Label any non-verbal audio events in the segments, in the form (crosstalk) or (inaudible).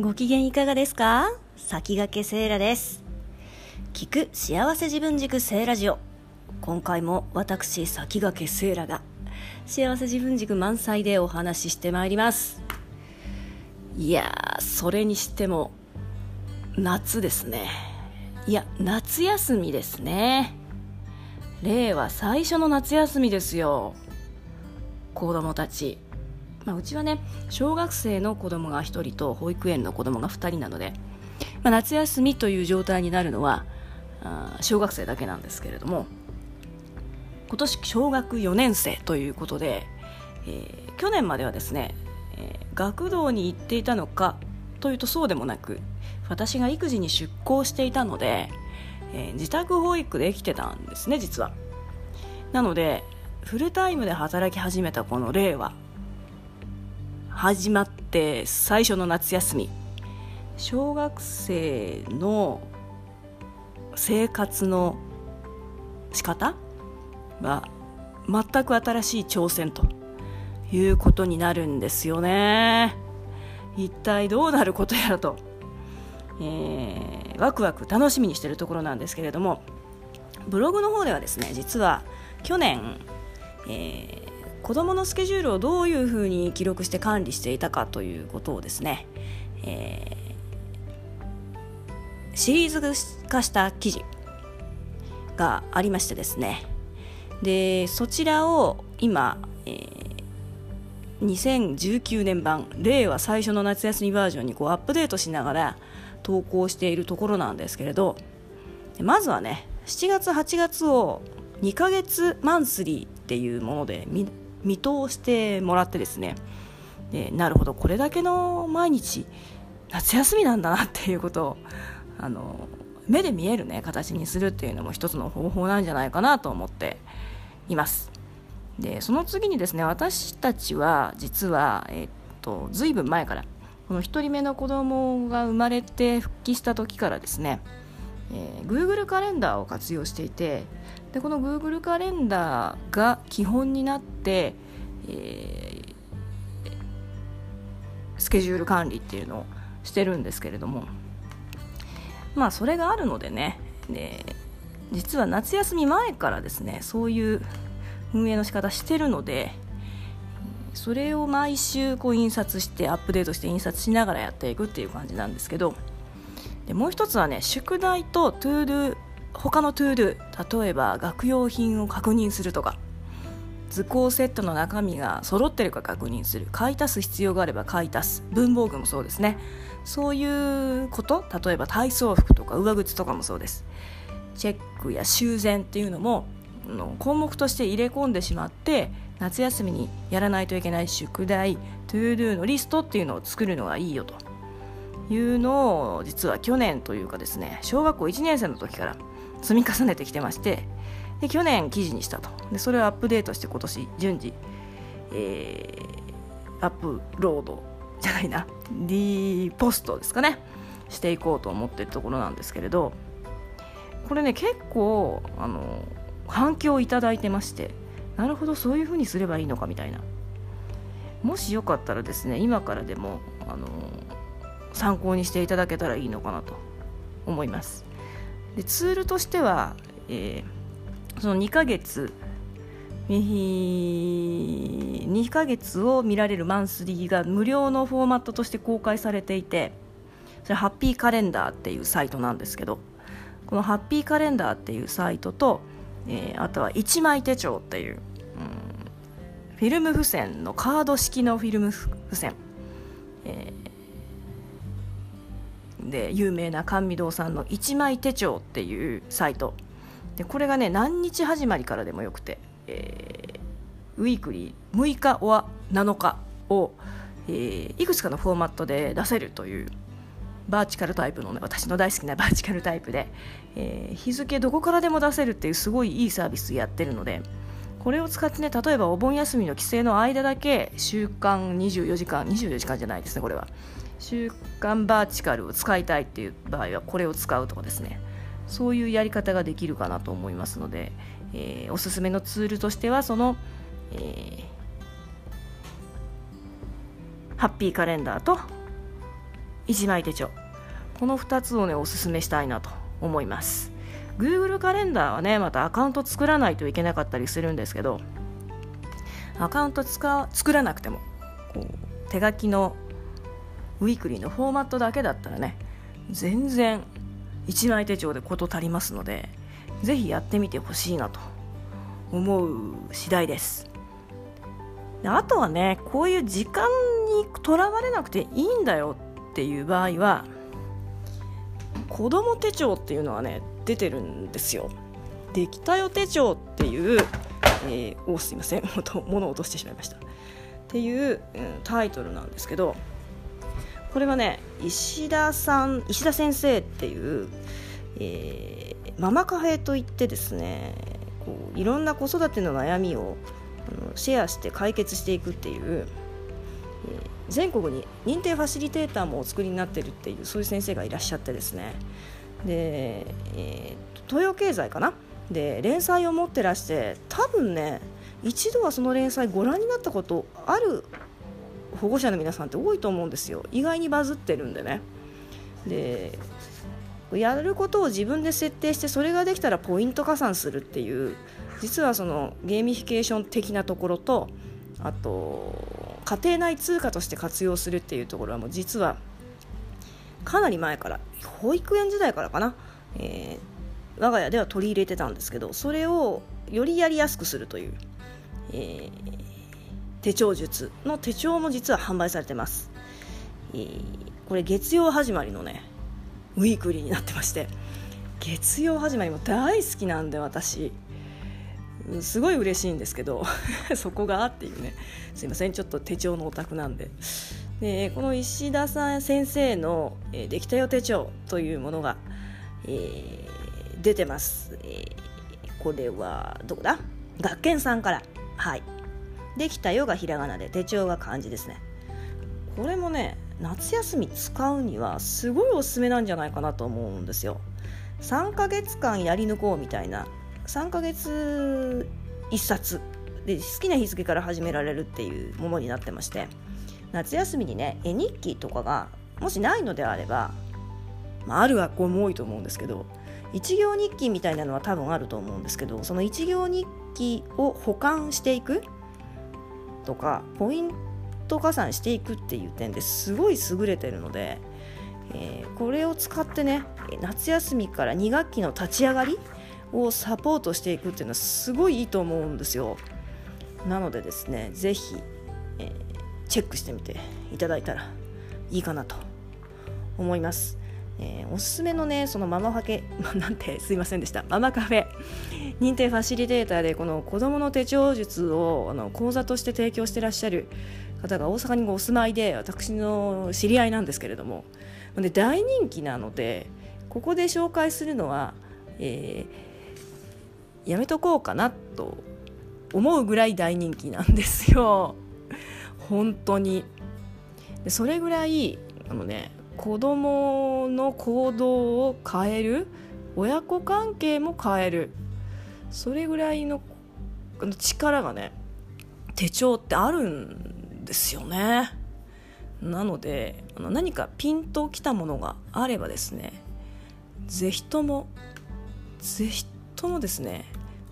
ご機嫌いかがですか？先駆けセーラです。聞く幸せ自分軸セーラジオ。今回も私先駆けセーラが幸せ自分軸満載でお話ししてまいります。いやーそれにしても夏ですね。いや夏休みですね。令和最初の夏休みですよ。子供たち。まあ、うちはね小学生の子供が1人と保育園の子供が2人なので、まあ、夏休みという状態になるのはあ小学生だけなんですけれども今年小学4年生ということで、えー、去年まではですね、えー、学童に行っていたのかというとそうでもなく私が育児に出向していたので、えー、自宅保育で生きてたんですね実は。なのでフルタイムで働き始めたこの令和始まって最初の夏休み。小学生の生活の仕方は全く新しい挑戦ということになるんですよね。一体どうなることやらと、えー、ワクワク楽しみにしているところなんですけれども。ブログの方ではですね実は去年、えー子どものスケジュールをどういうふうに記録して管理していたかということをですね、えー、シリーズ化した記事がありましてですねでそちらを今、えー、2019年版令和最初の夏休みバージョンにこうアップデートしながら投稿しているところなんですけれどまずはね7月8月を2ヶ月マンスリーっていうもので見通してもらってですね。でなるほどこれだけの毎日夏休みなんだなっていうことをあの目で見える、ね、形にするっていうのも一つの方法なんじゃないかなと思っています。でその次にですね私たちは実は、えっと、ずいぶん前からこの1人目の子供が生まれて復帰した時からですね、えー、Google カレンダーを活用していてでこの Google カレンダーが基本になって、えー、スケジュール管理っていうのをしてるんですけれども。まあそれがあるのでね。で実は夏休み前からですねそういう運営の仕方してるのでそれを毎週こう印刷してアップデートして印刷しながらやっていくっていう感じなんですけど。でもう一つはね宿題と To Do 他の To Do 例えば学用品を確認するとか図工セットの中身が揃ってるか確認する。買い足す必要があれば買い足す。文房具もそうですね。そういうこと例えば体操服とか上靴とかもそうです。チェックや修繕っていうのも項目として入れ込んでしまって夏休みにやらないといけない宿題 To Do のリストっていうのを作るのがいいよと。いうのを実は去年というかですね小学校1年生の時から積み重ねてきてましてで去年記事にしたと。でそれをアップデートして今年順次、えー、アップロードじゃないな D ポストですかねしていこうと思ってるところなんですけれどこれね結構あの反響をいただいてましてなるほどそういうふうにすればいいのかみたいな。もしよかったらですね今からでもあの参考にしていただけたらいいのかなと思います。でツールとしては、えー、その2ヶ月2ヶ月を見られるマンスリーが無料のフォーマットとして公開されていてそれハッピーカレンダーっていうサイトなんですけどこのハッピーカレンダーっていうサイトと、えー、あとは1枚手帳っていう、うん、フィルム付箋のカード式のフィルム付箋、えで有名な甘味堂さんの一枚手帳っていうサイト。でこれがね何日始まりからでもよくて、えー、ウィークリー6日は7日を、えー、いくつかのフォーマットで出せるというバーチカルタイプの、ね、私の大好きなバーチカルタイプで、えー、日付どこからでも出せるっていうすごいいいサービスやってるのでこれを使ってね例えばお盆休みの帰省の間だけ週間24時間24時間じゃないですねこれは。週刊バーチカルを使いたいっていう場合はこれを使うとかですね。そういうやり方ができるかなと思いますので、えー、おすすめのツールとしてはその、えー、ハッピーカレンダーと1枚手帳。この2つをねおすすめしたいなと思います。Google カレンダーはねまたアカウント作らないといけなかったりするんですけどアカウント使作らなくてもこう手書きのウィークリーのフォーマットだけだったらね全然1枚手帳で事足りますのでぜひやってみてほしいなと思う次第です。あとはねこういう時間にとらわれなくていいんだよっていう場合は子供手帳っていうのはね出てるんですよ。できたよ手帳っていう、えー、おすいません。(laughs) 物を落としてしまいました。っていう、うん、タイトルなんですけどこれはね石田さん石田先生っていう、えー、ママカフェといってですねこういろんな子育ての悩みをあのシェアして解決していくっていう、えー、全国に認定ファシリテーターもお作りになってるっていうそういう先生がいらっしゃってですね。で、えー、東洋経済かな？で連載を持ってらして多分ね一度はその連載ご覧になったことある保護者の皆さんって多いと思うんですよ。意外にバズってるんでね。でやることを自分で設定してそれができたらポイント加算するっていう実はそのゲーミフィケーション的なところとあと家庭内通貨として活用するっていうところはもう実はかなり前から保育園時代からかな、えー、我が家では取り入れてたんですけどそれをよりやりやすくするという、えー、手帳術の手帳も実は販売されてます、えー、これ月曜始まりのねウィークリーになってまして。月曜始まりも大好きなんで私。すごい嬉しいんですけど (laughs) そこがっていうね。すいませんちょっと手帳のオタクなんで。でこの石田さん先生の「えー、できたよ手帳」というものが、えー、出てます、えー、これはどこだ？学研さんから。はい。できたよがひらがなで手帳が漢字ですね。これもね夏休み使うにはすごいおすすめなんじゃないかなと思うんですよ。3ヶ月間やり抜こうみたいな3ヶ月1冊。で好きな日付から始められるっていうものになってまして夏休みにね絵日記とかがもしないのであれば、まあ、ある学校も多いと思うんですけど一行日記みたいなのは多分あると思うんですけどその一行日記を保管していくとかポイント加算していくっていう点ですごい優れてるので、えー、これを使ってね夏休みから2学期の立ち上がりをサポートしていくっていうのはすごいいいと思うんですよ。なのでですね是非、えー、チェックしてみていただいたらいいかなと思います。えー、おすすめのねそのママファケ (laughs) なんてすいませんでした。ママカフェ。認定ファシリテーターでこの子どもの手帳術をあの講座として提供してらっしゃる。方が大阪にお住まいで私の知り合いなんですけれども。で大人気なのでここで紹介するのは、えー、やめとこうかなと思うぐらい大人気なんですよ。本当に。でそれぐらいあのね子供の行動を変える？親子関係も変える。それぐらいの力がね手帳ってあるんですよね。なのであの何かピンときたものがあればですね是非とも是非ともですね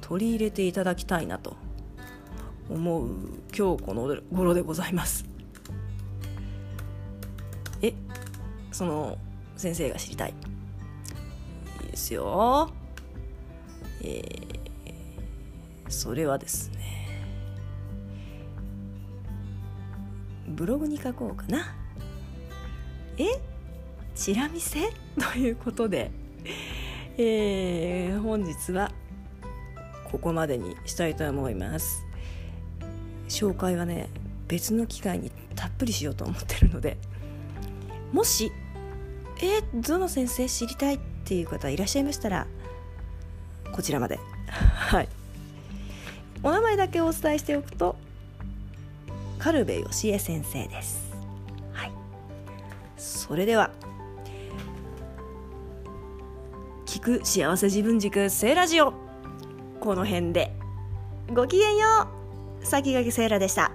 取り入れていただきたいなと思う今日この頃でございます。その先生が知りたい。いいですよ。えー、それはですね。ブログに書こうかな。え？チラ見せ？ということで、えー、本日はここまでにしたいと思います。紹介はね別の機会にたっぷりしようと思ってるので。もしえー、どの先生知りたいっていう方いらっしゃいましたらこちらまで。(laughs) はい。お名前だけお伝えしておくとカルベ義恵先生です。はい。それでは聞く幸せ自分軸聖ラジオ。この辺でごきげんよう。先駆けセーラでした。